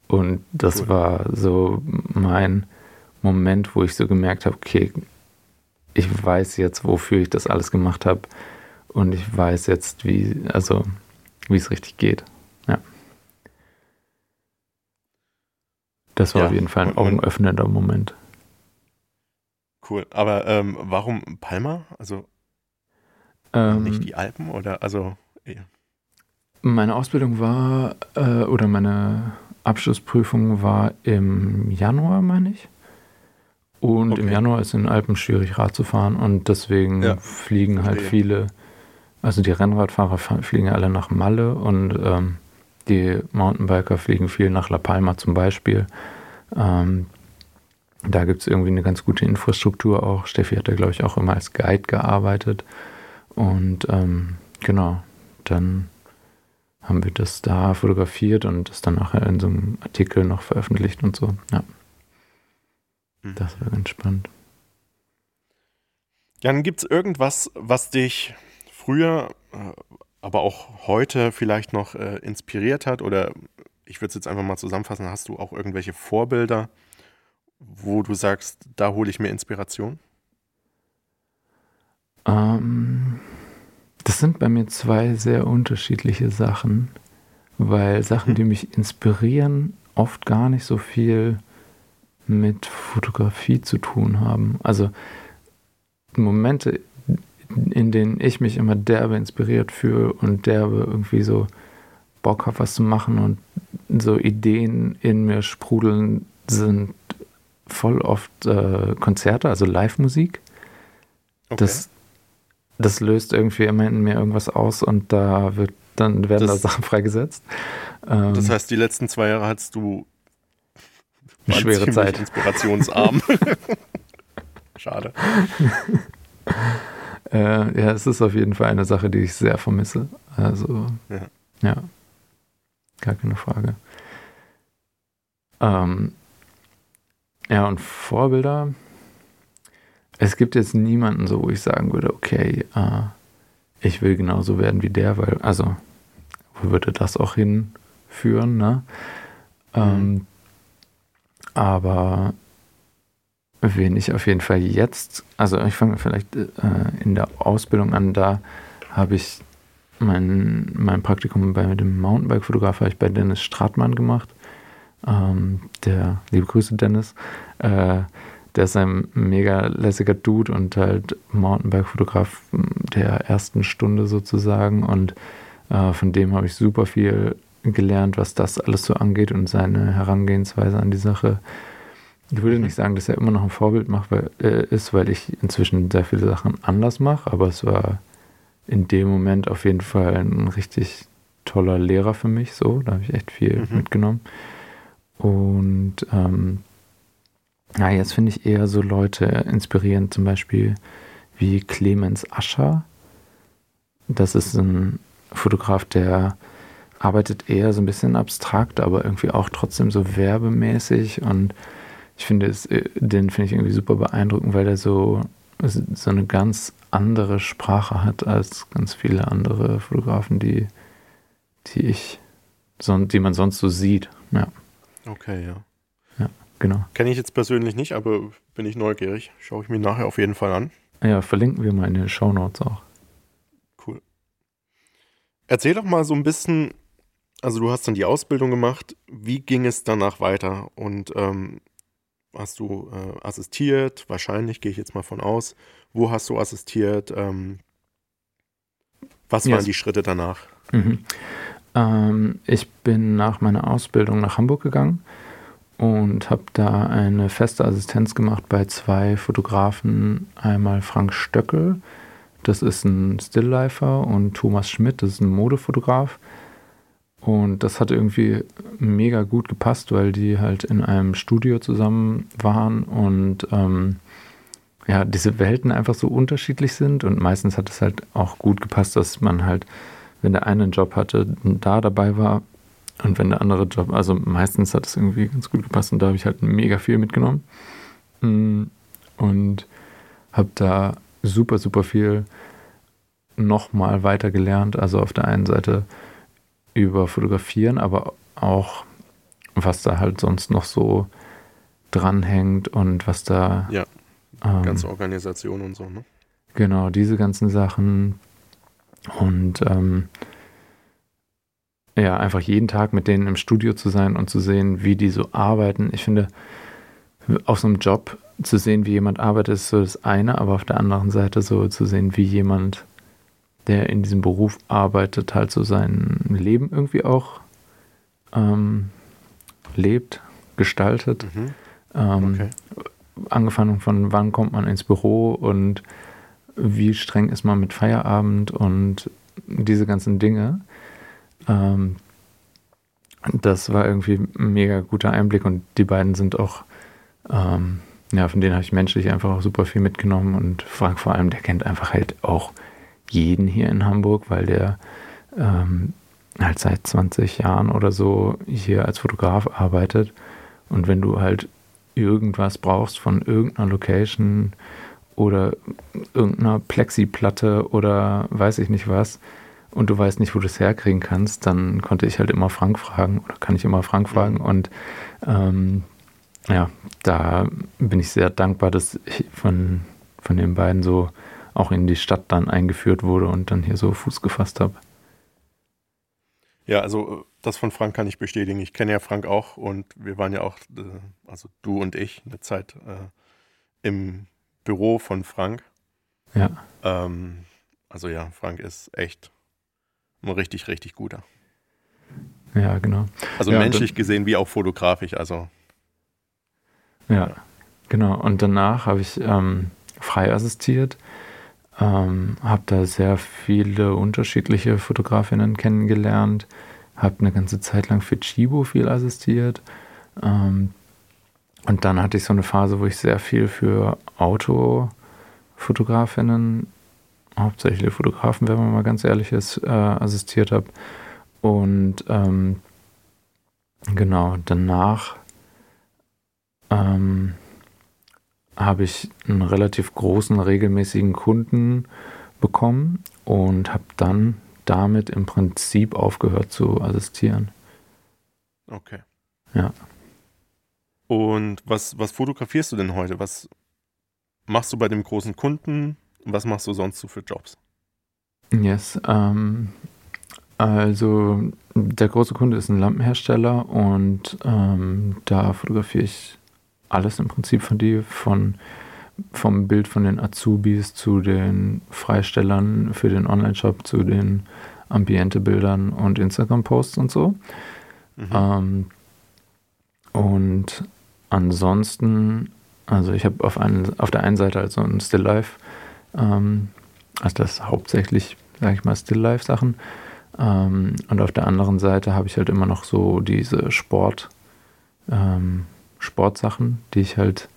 Und das cool. war so mein Moment, wo ich so gemerkt habe, okay, ich weiß jetzt, wofür ich das alles gemacht habe und ich weiß jetzt, wie, also, wie es richtig geht. Ja. Das war ja, auf jeden Fall ein augenöffnender Moment. Cool. Aber ähm, warum Palma? Also ähm, nicht die Alpen oder also eher? Meine Ausbildung war äh, oder meine Abschlussprüfung war im Januar, meine ich. Und okay. im Januar ist in den Alpen schwierig Rad zu fahren und deswegen ja, fliegen halt viele, also die Rennradfahrer fliegen alle nach Malle und ähm, die Mountainbiker fliegen viel nach La Palma zum Beispiel. Ähm, da gibt es irgendwie eine ganz gute Infrastruktur auch. Steffi hat da, glaube ich, auch immer als Guide gearbeitet. Und ähm, genau, dann haben wir das da fotografiert und das dann nachher in so einem Artikel noch veröffentlicht und so. Ja. Das war ganz spannend. Jan, gibt es irgendwas, was dich früher, äh, aber auch heute vielleicht noch äh, inspiriert hat? Oder ich würde es jetzt einfach mal zusammenfassen, hast du auch irgendwelche Vorbilder, wo du sagst, da hole ich mir Inspiration? Ähm, das sind bei mir zwei sehr unterschiedliche Sachen, weil Sachen, mhm. die mich inspirieren, oft gar nicht so viel mit Fotografie zu tun haben. Also Momente, in denen ich mich immer derbe inspiriert fühle und derbe irgendwie so Bock habe, was zu machen und so Ideen in mir sprudeln, sind voll oft äh, Konzerte, also Live-Musik. Okay. Das, das löst irgendwie immer in mir irgendwas aus und da wird dann werden das, da Sachen freigesetzt. Ähm, das heißt, die letzten zwei Jahre hattest du eine schwere Zeit. Inspirationsarm. Schade. äh, ja, es ist auf jeden Fall eine Sache, die ich sehr vermisse. Also, ja, ja gar keine Frage. Ähm, ja, und Vorbilder. Es gibt jetzt niemanden so, wo ich sagen würde, okay, äh, ich will genauso werden wie der, weil, also, wo würde das auch hinführen, ne? Mhm. Aber wen ich auf jeden Fall jetzt, also ich fange vielleicht äh, in der Ausbildung an, da habe ich mein, mein Praktikum bei dem Mountainbike-Fotograf habe ich bei Dennis Stratmann gemacht. Ähm, der, liebe Grüße Dennis, äh, der ist ein mega lässiger Dude und halt Mountainbike-Fotograf der ersten Stunde sozusagen und äh, von dem habe ich super viel gelernt, was das alles so angeht und seine Herangehensweise an die Sache. Ich würde nicht sagen, dass er immer noch ein Vorbild macht, weil, äh, ist, weil ich inzwischen sehr viele Sachen anders mache, aber es war in dem Moment auf jeden Fall ein richtig toller Lehrer für mich. So, da habe ich echt viel mhm. mitgenommen. Und ähm, ja, jetzt finde ich eher so Leute inspirierend, zum Beispiel wie Clemens Ascher. Das ist ein Fotograf, der arbeitet eher so ein bisschen abstrakt, aber irgendwie auch trotzdem so werbemäßig. Und ich finde es, äh, den finde ich irgendwie super beeindruckend, weil er so, so eine ganz andere Sprache hat als ganz viele andere Fotografen, die, die ich, die man sonst so sieht. Ja. Okay, ja. Ja, genau. Kenne ich jetzt persönlich nicht, aber bin ich neugierig. Schaue ich mir nachher auf jeden Fall an. Ja, verlinken wir mal in den Show Notes auch. Cool. Erzähl doch mal so ein bisschen, also du hast dann die Ausbildung gemacht. Wie ging es danach weiter? Und ähm, hast du äh, assistiert? Wahrscheinlich gehe ich jetzt mal von aus. Wo hast du assistiert? Ähm, was yes. waren die Schritte danach? Mhm. Ähm, ich bin nach meiner Ausbildung nach Hamburg gegangen und habe da eine feste Assistenz gemacht bei zwei Fotografen. Einmal Frank Stöckel, das ist ein Stilllifer, und Thomas Schmidt, das ist ein Modefotograf. Und das hat irgendwie mega gut gepasst, weil die halt in einem Studio zusammen waren und ähm, ja, diese Welten einfach so unterschiedlich sind. Und meistens hat es halt auch gut gepasst, dass man halt, wenn der eine einen Job hatte, da dabei war. Und wenn der andere Job, also meistens hat es irgendwie ganz gut gepasst und da habe ich halt mega viel mitgenommen. Mm, und habe da super, super viel nochmal weiter gelernt. Also auf der einen Seite über Fotografieren, aber auch was da halt sonst noch so dranhängt und was da. Ja, ähm, ganze Organisation und so, ne? Genau, diese ganzen Sachen. Und ähm, ja, einfach jeden Tag mit denen im Studio zu sein und zu sehen, wie die so arbeiten. Ich finde, auf so einem Job zu sehen, wie jemand arbeitet, ist so das eine, aber auf der anderen Seite so zu sehen, wie jemand der in diesem Beruf arbeitet, halt so sein Leben irgendwie auch ähm, lebt, gestaltet. Mhm. Ähm, okay. Angefangen von wann kommt man ins Büro und wie streng ist man mit Feierabend und diese ganzen Dinge. Ähm, das war irgendwie ein mega guter Einblick und die beiden sind auch, ähm, ja, von denen habe ich menschlich einfach auch super viel mitgenommen und Frank vor allem, der kennt einfach halt auch jeden hier in Hamburg, weil der ähm, halt seit 20 Jahren oder so hier als Fotograf arbeitet. Und wenn du halt irgendwas brauchst von irgendeiner Location oder irgendeiner Plexiplatte oder weiß ich nicht was und du weißt nicht, wo du es herkriegen kannst, dann konnte ich halt immer Frank fragen oder kann ich immer Frank fragen. Und ähm, ja, da bin ich sehr dankbar, dass ich von, von den beiden so auch in die Stadt dann eingeführt wurde und dann hier so Fuß gefasst habe. Ja, also das von Frank kann ich bestätigen. Ich kenne ja Frank auch und wir waren ja auch, äh, also du und ich, eine Zeit äh, im Büro von Frank. Ja. Ähm, also ja, Frank ist echt ein richtig, richtig guter. Ja, genau. Also ja, menschlich gesehen wie auch fotografisch, also. Ja, ja. genau. Und danach habe ich ähm, frei assistiert ähm, habe da sehr viele unterschiedliche Fotografinnen kennengelernt, habe eine ganze Zeit lang für Chibo viel assistiert. Ähm, und dann hatte ich so eine Phase, wo ich sehr viel für Autofotografinnen, hauptsächlich Fotografen, wenn man mal ganz ehrlich ist, äh, assistiert habe. Und ähm, genau, danach ähm, habe ich einen relativ großen, regelmäßigen Kunden bekommen und habe dann damit im Prinzip aufgehört zu assistieren. Okay. Ja. Und was, was fotografierst du denn heute? Was machst du bei dem großen Kunden? Was machst du sonst so für Jobs? Yes. Ähm, also der große Kunde ist ein Lampenhersteller und ähm, da fotografiere ich alles im Prinzip von dir, von vom Bild von den Azubis zu den Freistellern für den Online-Shop, zu den Ambiente-Bildern und Instagram-Posts und so. Mhm. Ähm, und ansonsten, also ich habe auf, auf der einen Seite also ein Still Life, ähm, also das hauptsächlich, sage ich mal, Still Life Sachen. Ähm, und auf der anderen Seite habe ich halt immer noch so diese Sport, ähm, Sportsachen, die ich halt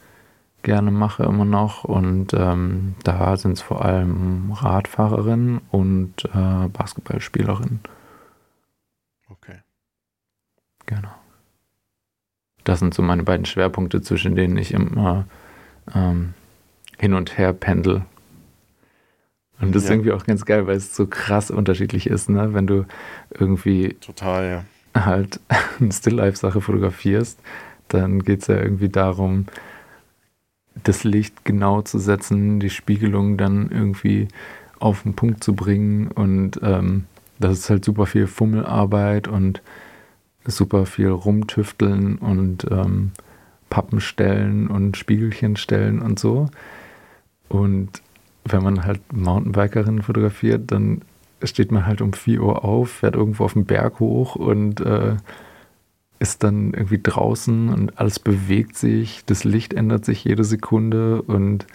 gerne mache immer noch. Und ähm, da sind es vor allem Radfahrerinnen und äh, Basketballspielerinnen. Okay. Genau. Das sind so meine beiden Schwerpunkte, zwischen denen ich immer ähm, hin und her pendel. Und das ja. ist irgendwie auch ganz geil, weil es so krass unterschiedlich ist, ne? Wenn du irgendwie total ja. halt eine Still-Life-Sache fotografierst, dann geht es ja irgendwie darum, das Licht genau zu setzen, die Spiegelung dann irgendwie auf den Punkt zu bringen und ähm, das ist halt super viel Fummelarbeit und super viel rumtüfteln und ähm, Pappen stellen und Spiegelchen stellen und so. Und wenn man halt Mountainbikerinnen fotografiert, dann steht man halt um 4 Uhr auf, fährt irgendwo auf den Berg hoch und äh, ist dann irgendwie draußen und alles bewegt sich, das Licht ändert sich jede Sekunde und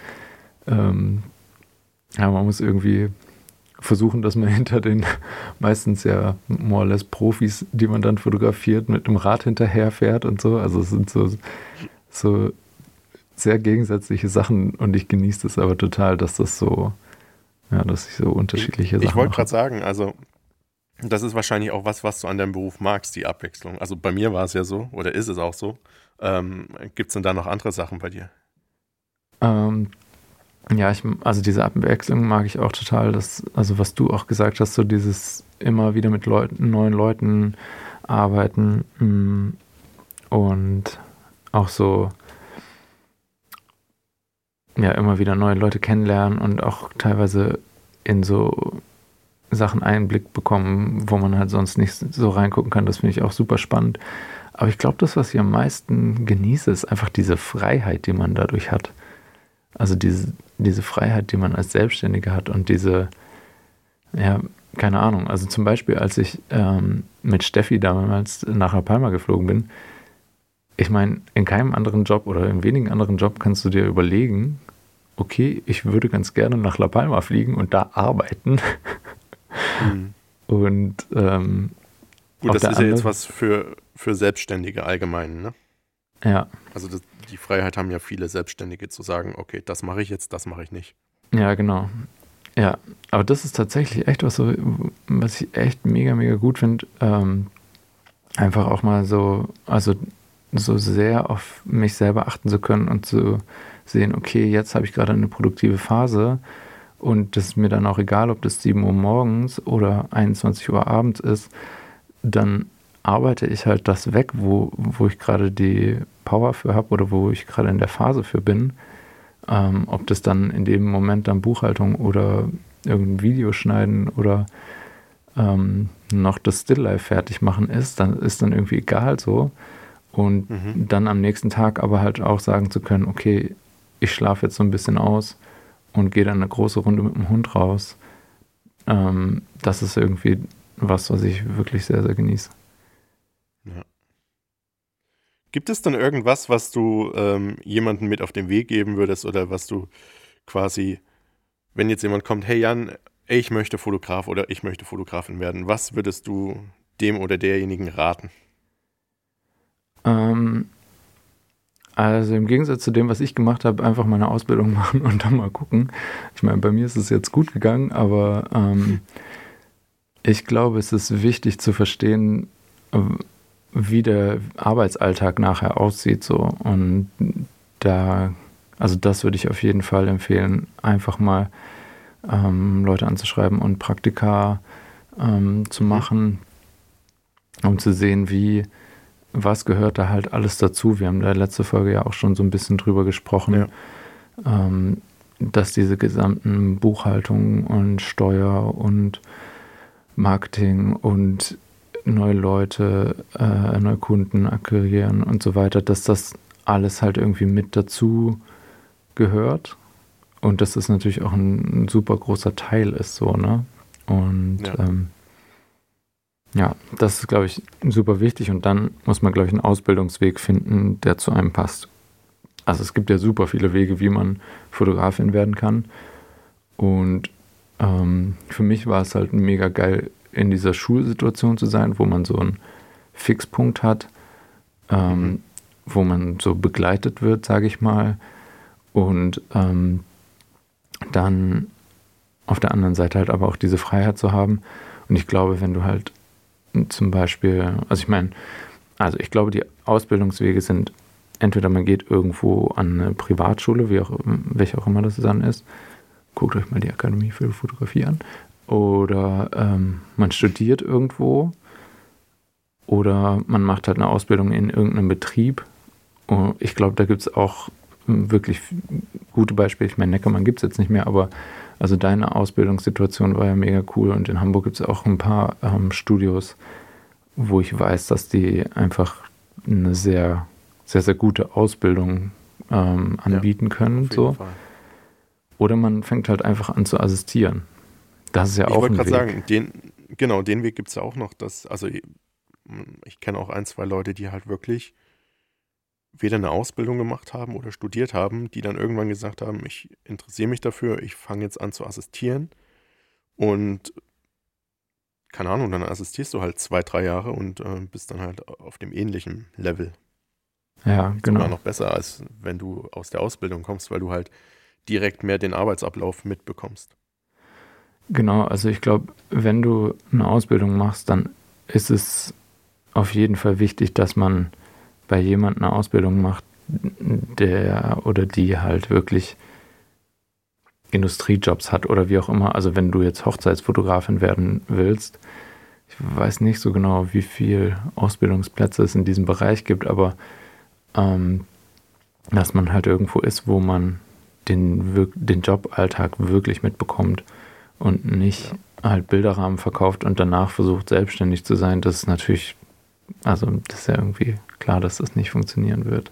ähm, ja, man muss irgendwie versuchen, dass man hinter den meistens ja more or less Profis, die man dann fotografiert, mit dem Rad hinterherfährt und so. Also es sind so, so sehr gegensätzliche Sachen und ich genieße das aber total, dass das so, ja, dass ich so unterschiedliche ich, Sachen. Ich wollte gerade sagen, also das ist wahrscheinlich auch was, was du an deinem Beruf magst, die Abwechslung. Also bei mir war es ja so, oder ist es auch so. Ähm, Gibt es denn da noch andere Sachen bei dir? Ähm, ja, ich, also diese Abwechslung mag ich auch total. Das, also was du auch gesagt hast, so dieses immer wieder mit Leuten, neuen Leuten arbeiten mh, mm, und auch so ja immer wieder neue Leute kennenlernen und auch teilweise in so Sachen Einblick bekommen, wo man halt sonst nicht so reingucken kann. Das finde ich auch super spannend. Aber ich glaube, das, was ich am meisten genieße, ist einfach diese Freiheit, die man dadurch hat. Also diese, diese Freiheit, die man als Selbstständiger hat und diese, ja, keine Ahnung. Also zum Beispiel, als ich ähm, mit Steffi damals nach La Palma geflogen bin, ich meine, in keinem anderen Job oder in wenigen anderen Job kannst du dir überlegen, okay, ich würde ganz gerne nach La Palma fliegen und da arbeiten. Mhm. Und ähm, Gut, das ist ja jetzt was für, für Selbstständige allgemein, ne? Ja. Also das, die Freiheit haben ja viele Selbstständige zu sagen, okay, das mache ich jetzt, das mache ich nicht. Ja, genau. Ja, aber das ist tatsächlich echt was, so, was ich echt mega, mega gut finde. Ähm, einfach auch mal so, also so sehr auf mich selber achten zu können und zu sehen, okay, jetzt habe ich gerade eine produktive Phase und das ist mir dann auch egal, ob das 7 Uhr morgens oder 21 Uhr abends ist, dann arbeite ich halt das weg, wo, wo ich gerade die Power für habe oder wo ich gerade in der Phase für bin. Ähm, ob das dann in dem Moment dann Buchhaltung oder irgendein Video schneiden oder ähm, noch das Stilllife fertig machen ist, dann ist dann irgendwie egal so. Und mhm. dann am nächsten Tag aber halt auch sagen zu können, okay, ich schlafe jetzt so ein bisschen aus und gehe dann eine große Runde mit dem Hund raus. Ähm, das ist irgendwie was, was ich wirklich sehr, sehr genieße. Ja. Gibt es dann irgendwas, was du ähm, jemandem mit auf den Weg geben würdest oder was du quasi wenn jetzt jemand kommt, hey Jan, ich möchte Fotograf oder ich möchte Fotografin werden, was würdest du dem oder derjenigen raten? Ähm, also im Gegensatz zu dem, was ich gemacht habe, einfach meine Ausbildung machen und dann mal gucken. Ich meine, bei mir ist es jetzt gut gegangen, aber ähm, ich glaube, es ist wichtig zu verstehen, wie der Arbeitsalltag nachher aussieht. So. Und da, also das würde ich auf jeden Fall empfehlen, einfach mal ähm, Leute anzuschreiben und Praktika ähm, zu machen, um zu sehen, wie, was gehört da halt alles dazu. Wir haben da letzte Folge ja auch schon so ein bisschen drüber gesprochen, ja. ähm, dass diese gesamten Buchhaltung und Steuer und Marketing und neue Leute, äh, neue Kunden akquirieren und so weiter, dass das alles halt irgendwie mit dazu gehört und dass das natürlich auch ein, ein super großer Teil ist, so, ne? Und ja, ähm, ja das ist, glaube ich, super wichtig und dann muss man, glaube ich, einen Ausbildungsweg finden, der zu einem passt. Also es gibt ja super viele Wege, wie man Fotografin werden kann und ähm, für mich war es halt mega geil, in dieser Schulsituation zu sein, wo man so einen Fixpunkt hat, ähm, wo man so begleitet wird, sage ich mal. Und ähm, dann auf der anderen Seite halt aber auch diese Freiheit zu haben. Und ich glaube, wenn du halt zum Beispiel, also ich meine, also ich glaube, die Ausbildungswege sind entweder man geht irgendwo an eine Privatschule, wie auch, welche auch immer das dann ist. Guckt euch mal die Akademie für Fotografie an. Oder ähm, man studiert irgendwo oder man macht halt eine Ausbildung in irgendeinem Betrieb. Und ich glaube, da gibt es auch wirklich gute Beispiele. Ich meine, Neckermann gibt es jetzt nicht mehr, aber also deine Ausbildungssituation war ja mega cool und in Hamburg gibt es auch ein paar ähm, Studios, wo ich weiß, dass die einfach eine sehr, sehr, sehr gute Ausbildung ähm, anbieten ja, können. so. Oder man fängt halt einfach an zu assistieren. Das ist ja ich auch ein Weg. Ich wollte gerade sagen, den, genau, den Weg gibt es ja auch noch. Dass, also ich, ich kenne auch ein, zwei Leute, die halt wirklich weder eine Ausbildung gemacht haben oder studiert haben, die dann irgendwann gesagt haben, ich interessiere mich dafür, ich fange jetzt an zu assistieren und keine Ahnung, dann assistierst du halt zwei, drei Jahre und äh, bist dann halt auf dem ähnlichen Level. Ja, genau. Sogar noch besser, als wenn du aus der Ausbildung kommst, weil du halt direkt mehr den Arbeitsablauf mitbekommst. Genau, also ich glaube, wenn du eine Ausbildung machst, dann ist es auf jeden Fall wichtig, dass man bei jemandem eine Ausbildung macht, der oder die halt wirklich Industriejobs hat oder wie auch immer. Also wenn du jetzt Hochzeitsfotografin werden willst, ich weiß nicht so genau, wie viel Ausbildungsplätze es in diesem Bereich gibt, aber ähm, dass man halt irgendwo ist, wo man den, den Joballtag wirklich mitbekommt und nicht ja. halt Bilderrahmen verkauft und danach versucht selbstständig zu sein, das ist natürlich, also das ist ja irgendwie klar, dass das nicht funktionieren wird.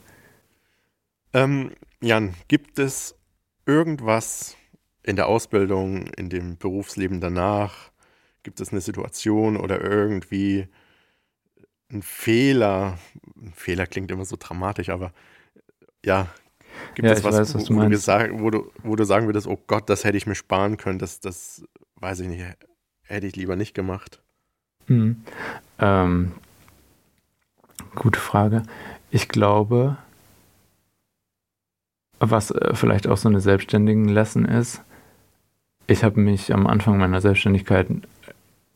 Ähm, Jan, gibt es irgendwas in der Ausbildung, in dem Berufsleben danach, gibt es eine Situation oder irgendwie ein Fehler, ein Fehler klingt immer so dramatisch, aber ja, Gibt ja, es was, weiß, was wo, du gesagt, wo, du, wo du sagen würdest, oh Gott, das hätte ich mir sparen können, das, das weiß ich nicht, hätte ich lieber nicht gemacht? Hm. Ähm, gute Frage. Ich glaube, was äh, vielleicht auch so eine selbstständigen Lesson ist, ich habe mich am Anfang meiner Selbstständigkeit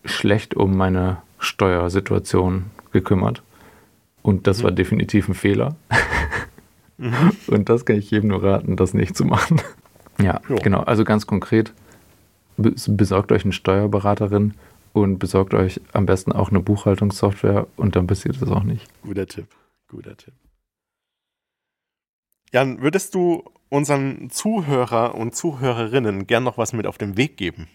schlecht um meine Steuersituation gekümmert. Und das mhm. war definitiv ein Fehler. Mhm. Und das kann ich jedem nur raten, das nicht zu machen. Ja, jo. genau. Also ganz konkret, besorgt euch eine Steuerberaterin und besorgt euch am besten auch eine Buchhaltungssoftware und dann passiert das auch nicht. Guter Tipp, guter Tipp. Jan, würdest du unseren Zuhörer und Zuhörerinnen gern noch was mit auf den Weg geben?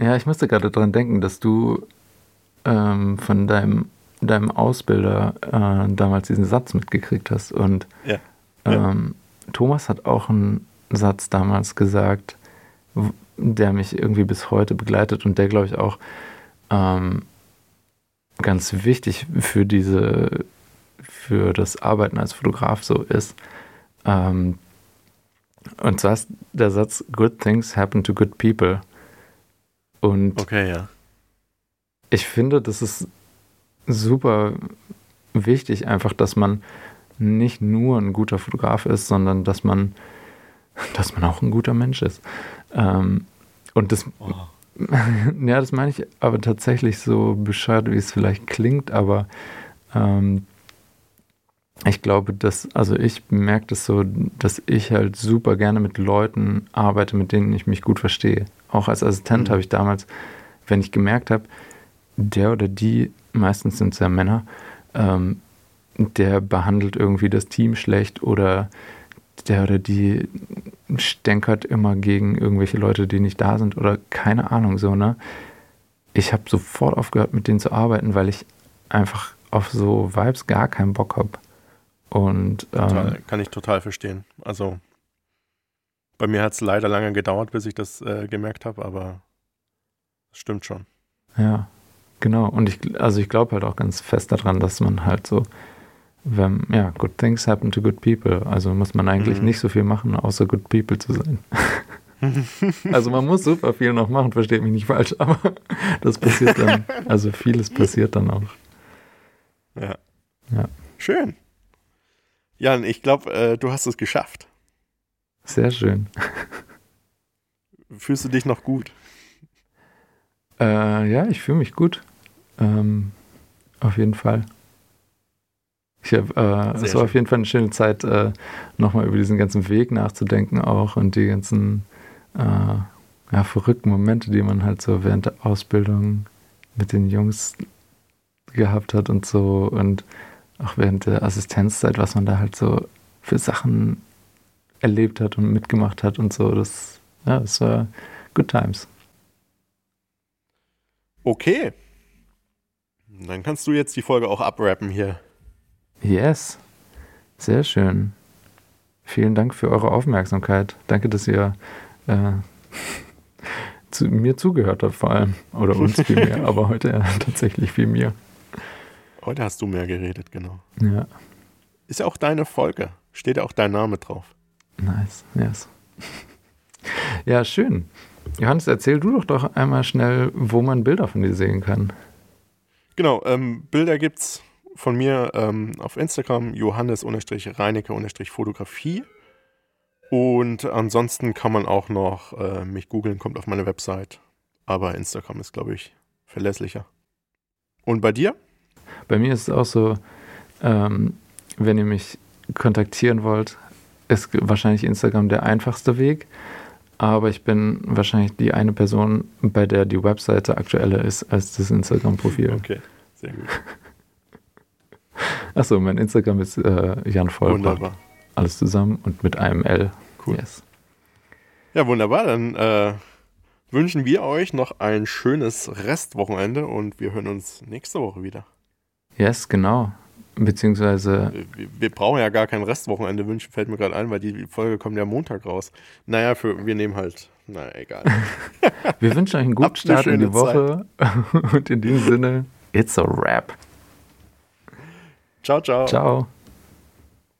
Ja, ich musste gerade daran denken, dass du ähm, von deinem, deinem Ausbilder äh, damals diesen Satz mitgekriegt hast. Und ja. Ähm, Thomas hat auch einen Satz damals gesagt, der mich irgendwie bis heute begleitet und der, glaube ich, auch ähm, ganz wichtig für diese, für das Arbeiten als Fotograf so ist. Ähm, Und zwar ist der Satz, Good things happen to good people. Und okay, ja. ich finde, das ist super wichtig, einfach, dass man nicht nur ein guter Fotograf ist, sondern dass man, dass man auch ein guter Mensch ist. Ähm, und das, oh. ja, das meine ich aber tatsächlich so bescheuert, wie es vielleicht klingt, aber ähm, ich glaube, dass, also ich merke das so, dass ich halt super gerne mit Leuten arbeite, mit denen ich mich gut verstehe. Auch als Assistent mhm. habe ich damals, wenn ich gemerkt habe, der oder die, meistens sind es ja Männer, ähm, der behandelt irgendwie das Team schlecht oder der oder die stänkert immer gegen irgendwelche Leute, die nicht da sind oder keine Ahnung so, ne? Ich habe sofort aufgehört, mit denen zu arbeiten, weil ich einfach auf so Vibes gar keinen Bock habe. Und ähm, kann ich total verstehen. Also bei mir hat es leider lange gedauert, bis ich das äh, gemerkt habe, aber es stimmt schon. Ja, genau. Und ich, also ich glaube halt auch ganz fest daran, dass man halt so, wenn, ja, good things happen to good people. Also muss man eigentlich mhm. nicht so viel machen, außer good people zu sein. also man muss super viel noch machen, versteht mich nicht falsch, aber das passiert dann, also vieles passiert dann auch. Ja. Ja. Schön. Jan, ich glaube, äh, du hast es geschafft. Sehr schön. Fühlst du dich noch gut? Äh, ja, ich fühle mich gut. Ähm, auf jeden Fall. Ich hab, äh, es war schön. auf jeden Fall eine schöne Zeit, äh, nochmal über diesen ganzen Weg nachzudenken auch und die ganzen äh, ja, verrückten Momente, die man halt so während der Ausbildung mit den Jungs gehabt hat und so und auch während der Assistenzzeit, was man da halt so für Sachen erlebt hat und mitgemacht hat und so. Das, ja, das war good times. Okay. Dann kannst du jetzt die Folge auch abrappen hier. Yes. Sehr schön. Vielen Dank für eure Aufmerksamkeit. Danke, dass ihr äh, zu mir zugehört habt, vor allem. Oder uns viel mehr, aber heute ja, tatsächlich viel mehr. Heute hast du mehr geredet, genau. Ja. Ist ja auch deine Folge. Steht ja auch dein Name drauf. Nice, yes. ja, schön. Johannes, erzähl du doch doch einmal schnell, wo man Bilder von dir sehen kann. Genau, ähm, Bilder gibt's von mir ähm, auf Instagram, Johannes-Reinecke-Fotografie. Und ansonsten kann man auch noch äh, mich googeln, kommt auf meine Website. Aber Instagram ist, glaube ich, verlässlicher. Und bei dir? Bei mir ist es auch so, ähm, wenn ihr mich kontaktieren wollt, ist wahrscheinlich Instagram der einfachste Weg. Aber ich bin wahrscheinlich die eine Person, bei der die Webseite aktueller ist als das Instagram-Profil. Okay, sehr gut. Achso, mein Instagram ist äh, Jan Vollbracht. Wunderbar. Alles zusammen und mit einem L. Cool. Yes. Ja, wunderbar. Dann äh, wünschen wir euch noch ein schönes Restwochenende und wir hören uns nächste Woche wieder. Yes, genau. Beziehungsweise. Wir, wir, brauchen ja gar kein Restwochenende wünschen, fällt mir gerade ein, weil die Folge kommt ja Montag raus. Naja, für, wir nehmen halt. Naja, egal. wir wünschen euch einen guten Start in die Woche. Und in diesem Sinne, it's a wrap. Ciao, ciao. Ciao.